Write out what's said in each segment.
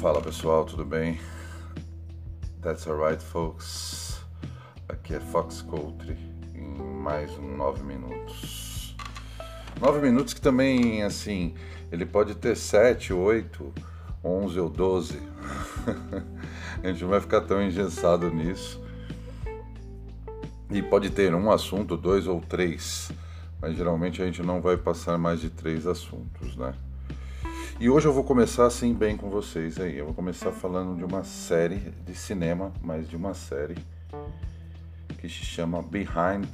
Fala pessoal, tudo bem? That's alright, folks. Aqui é Fox Country em mais um 9 minutos. 9 minutos que também, assim, ele pode ter 7, 8, 11 ou 12. A gente não vai ficar tão engessado nisso. E pode ter um assunto, dois ou três, mas geralmente a gente não vai passar mais de três assuntos, né? E hoje eu vou começar assim bem com vocês aí. Eu vou começar falando de uma série de cinema, mas de uma série que se chama Behind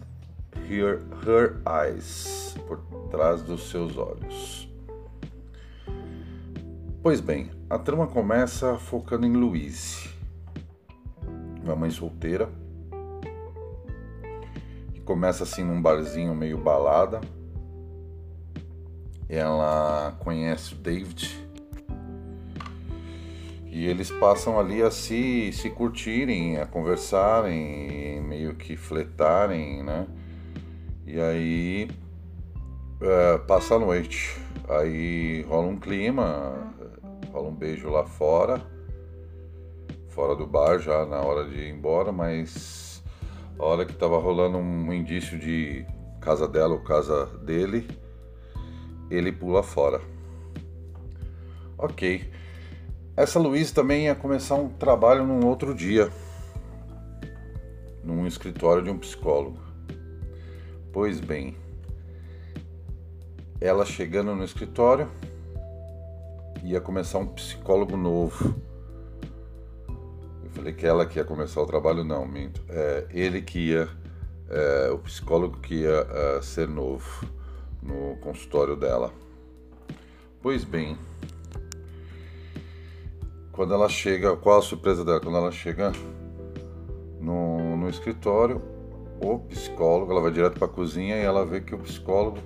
Her, Her Eyes, por trás dos seus olhos. Pois bem, a trama começa focando em Louise, uma mãe solteira, que começa assim num barzinho meio balada ela conhece o David e eles passam ali a se, se curtirem, a conversarem, meio que fletarem, né? E aí é, passa a noite, aí rola um clima, rola um beijo lá fora, fora do bar já na hora de ir embora, mas a hora que tava rolando um indício de casa dela ou casa dele, ele pula fora. Ok. Essa Luiz também ia começar um trabalho num outro dia, num escritório de um psicólogo. Pois bem, ela chegando no escritório, ia começar um psicólogo novo. Eu falei que ela que ia começar o trabalho, não, minto. É, ele que ia, é, o psicólogo que ia é, ser novo no consultório dela. Pois bem, quando ela chega, qual a surpresa dela? Quando ela chega no, no escritório, o psicólogo, ela vai direto para a cozinha e ela vê que o psicólogo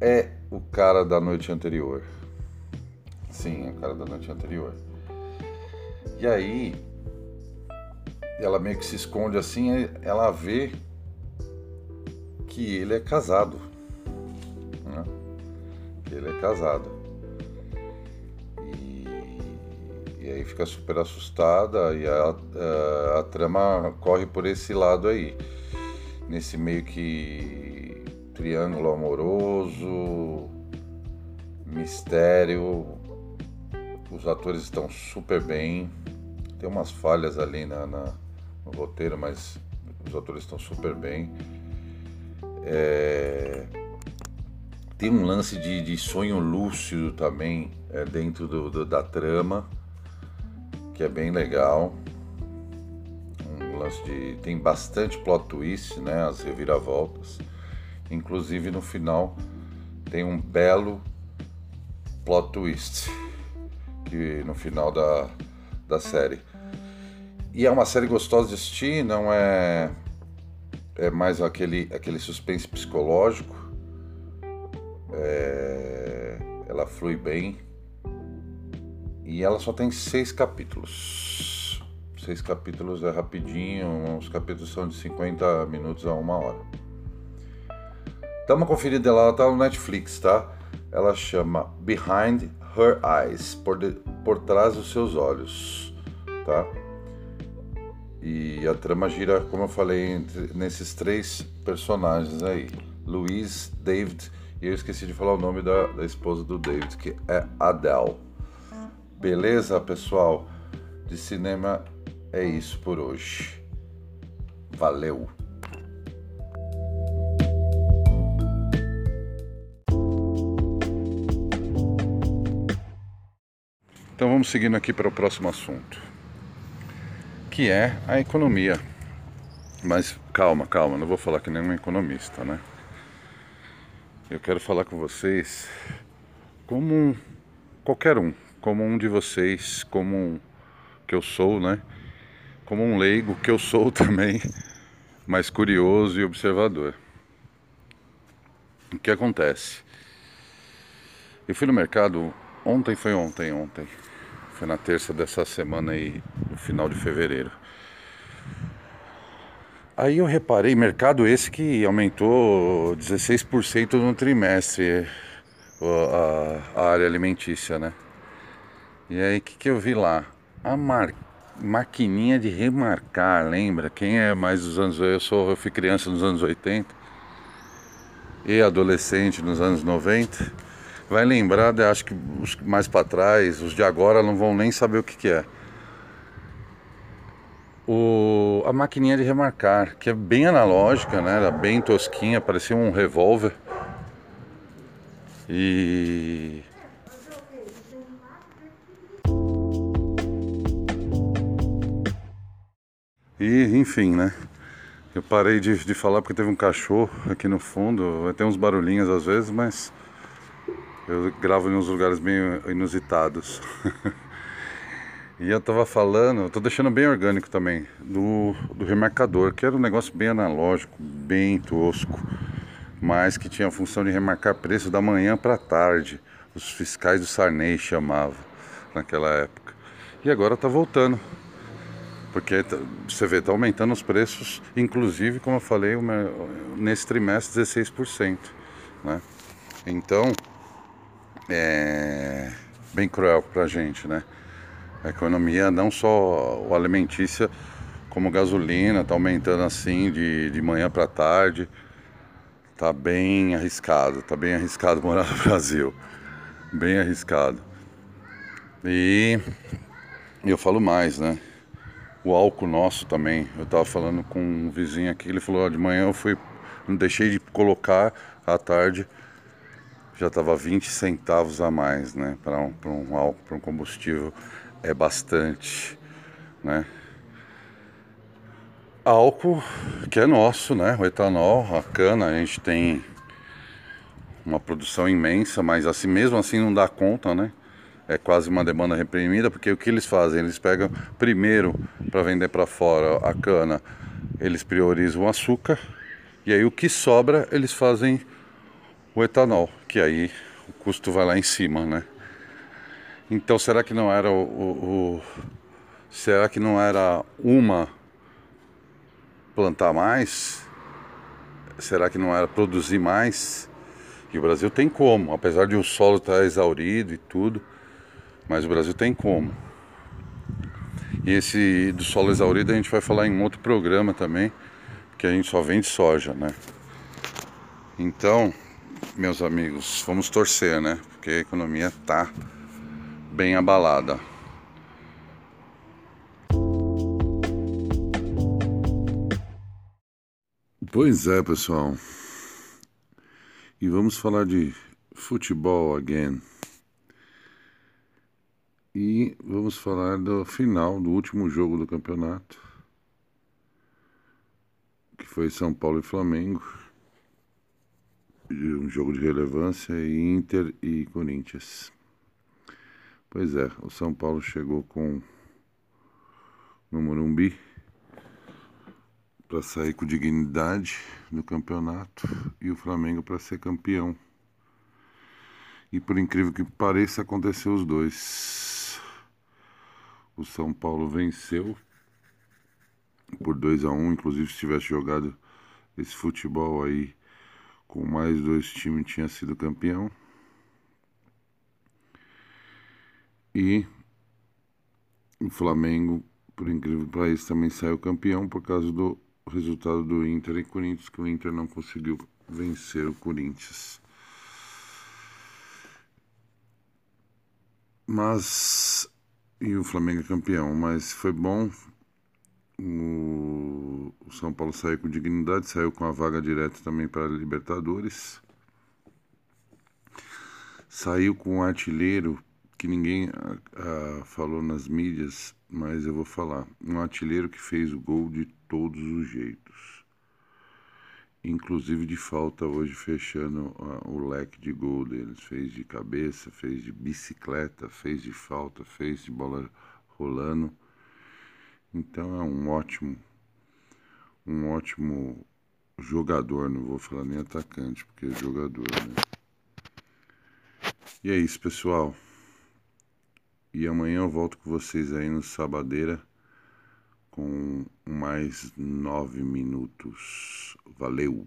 é o cara da noite anterior. Sim, é o cara da noite anterior. E aí, ela meio que se esconde assim, ela vê que ele é casado ele é casado. E, e aí fica super assustada e a, a, a, trama corre por esse lado aí. Nesse meio que triângulo amoroso, mistério. Os atores estão super bem. Tem umas falhas ali na, na no roteiro, mas os atores estão super bem. É, tem um lance de, de sonho lúcido também é, dentro do, do, da trama, que é bem legal. Um lance de. tem bastante plot twist, né? As reviravoltas. Inclusive no final tem um belo plot twist que no final da, da série. E é uma série gostosa de assistir, não é é mais aquele aquele suspense psicológico flui bem. E ela só tem seis capítulos. Seis capítulos é rapidinho, os capítulos são de 50 minutos a uma hora. Dá uma conferida lá, ela tá no Netflix, tá? Ela chama Behind Her Eyes, por, de, por trás dos seus olhos, tá? E a trama gira, como eu falei, entre, nesses três personagens aí: Louise, David eu esqueci de falar o nome da, da esposa do David, que é Adele. Beleza, pessoal? De cinema é isso por hoje. Valeu! Então vamos seguindo aqui para o próximo assunto, que é a economia. Mas calma, calma, não vou falar que nem um economista, né? Eu quero falar com vocês como um, qualquer um, como um de vocês, como um que eu sou, né? Como um leigo que eu sou também, mas curioso e observador. O que acontece? Eu fui no mercado ontem, foi ontem, ontem. Foi na terça dessa semana aí, no final de fevereiro. Aí eu reparei, mercado esse que aumentou 16% no trimestre, a, área alimentícia, né? E aí, o que, que eu vi lá? A mar... maquininha de remarcar, lembra? Quem é mais dos anos... Eu, sou, eu fui criança nos anos 80 e adolescente nos anos 90. Vai lembrar, acho que mais para trás, os de agora não vão nem saber o que, que é. O, a maquininha de remarcar, que é bem analógica, né? Era bem tosquinha, parecia um revólver. E E enfim, né? Eu parei de, de falar porque teve um cachorro aqui no fundo. Vai ter uns barulhinhos às vezes, mas eu gravo em uns lugares bem inusitados. e eu tava falando, tô deixando bem orgânico também, do, do remarcador, que era um negócio bem analógico, bem tosco, mas que tinha a função de remarcar preço da manhã para tarde. Os fiscais do Sarney chamavam naquela época. E agora tá voltando porque tá, você vê, está aumentando os preços, inclusive, como eu falei, nesse trimestre 16%. Né? Então, é bem cruel para a gente, né? A economia, não só o alimentícia, como gasolina, está aumentando assim de, de manhã para tarde. Tá bem arriscado, tá bem arriscado morar no Brasil. Bem arriscado. E eu falo mais, né? o álcool nosso também. Eu estava falando com um vizinho aqui, ele falou, de manhã eu fui, não deixei de colocar à tarde, já estava 20 centavos a mais, né? Para um, um álcool, para um combustível é bastante, né? Álcool que é nosso, né? O etanol, a cana, a gente tem uma produção imensa, mas assim mesmo assim não dá conta, né? é quase uma demanda reprimida, porque o que eles fazem? Eles pegam primeiro para vender para fora a cana, eles priorizam o açúcar e aí o que sobra eles fazem o etanol, que aí o custo vai lá em cima, né? Então será que não era o, o, o será que não era uma plantar mais? Será que não era produzir mais? E o Brasil tem como, apesar de o solo estar exaurido e tudo. Mas o Brasil tem como. E esse do solo exaurido a gente vai falar em outro programa também, que a gente só vende soja, né? Então, meus amigos, vamos torcer, né? Porque a economia tá bem abalada. Pois é, pessoal. E vamos falar de futebol again. E vamos falar do final, do último jogo do campeonato, que foi São Paulo e Flamengo. Um jogo de relevância, Inter e Corinthians. Pois é, o São Paulo chegou com no Morumbi para sair com dignidade no campeonato e o Flamengo para ser campeão. E por incrível que pareça, aconteceu os dois o São Paulo venceu por 2 a 1 um, inclusive se tivesse jogado esse futebol aí com mais dois times tinha sido campeão. E o Flamengo, por incrível que pareça, também saiu campeão por causa do resultado do Inter e Corinthians, que o Inter não conseguiu vencer o Corinthians. Mas e o Flamengo é campeão, mas foi bom. O, o São Paulo saiu com dignidade, saiu com a vaga direta também para a Libertadores. Saiu com um artilheiro que ninguém ah, falou nas mídias, mas eu vou falar. Um artilheiro que fez o gol de todos os jeitos inclusive de falta hoje fechando uh, o leque de gol deles. Fez de cabeça, fez de bicicleta, fez de falta, fez de bola rolando. Então é um ótimo, um ótimo jogador, não vou falar nem atacante, porque é jogador, né? E é isso, pessoal. E amanhã eu volto com vocês aí no Sabadeira com mais nove minutos. Valeu!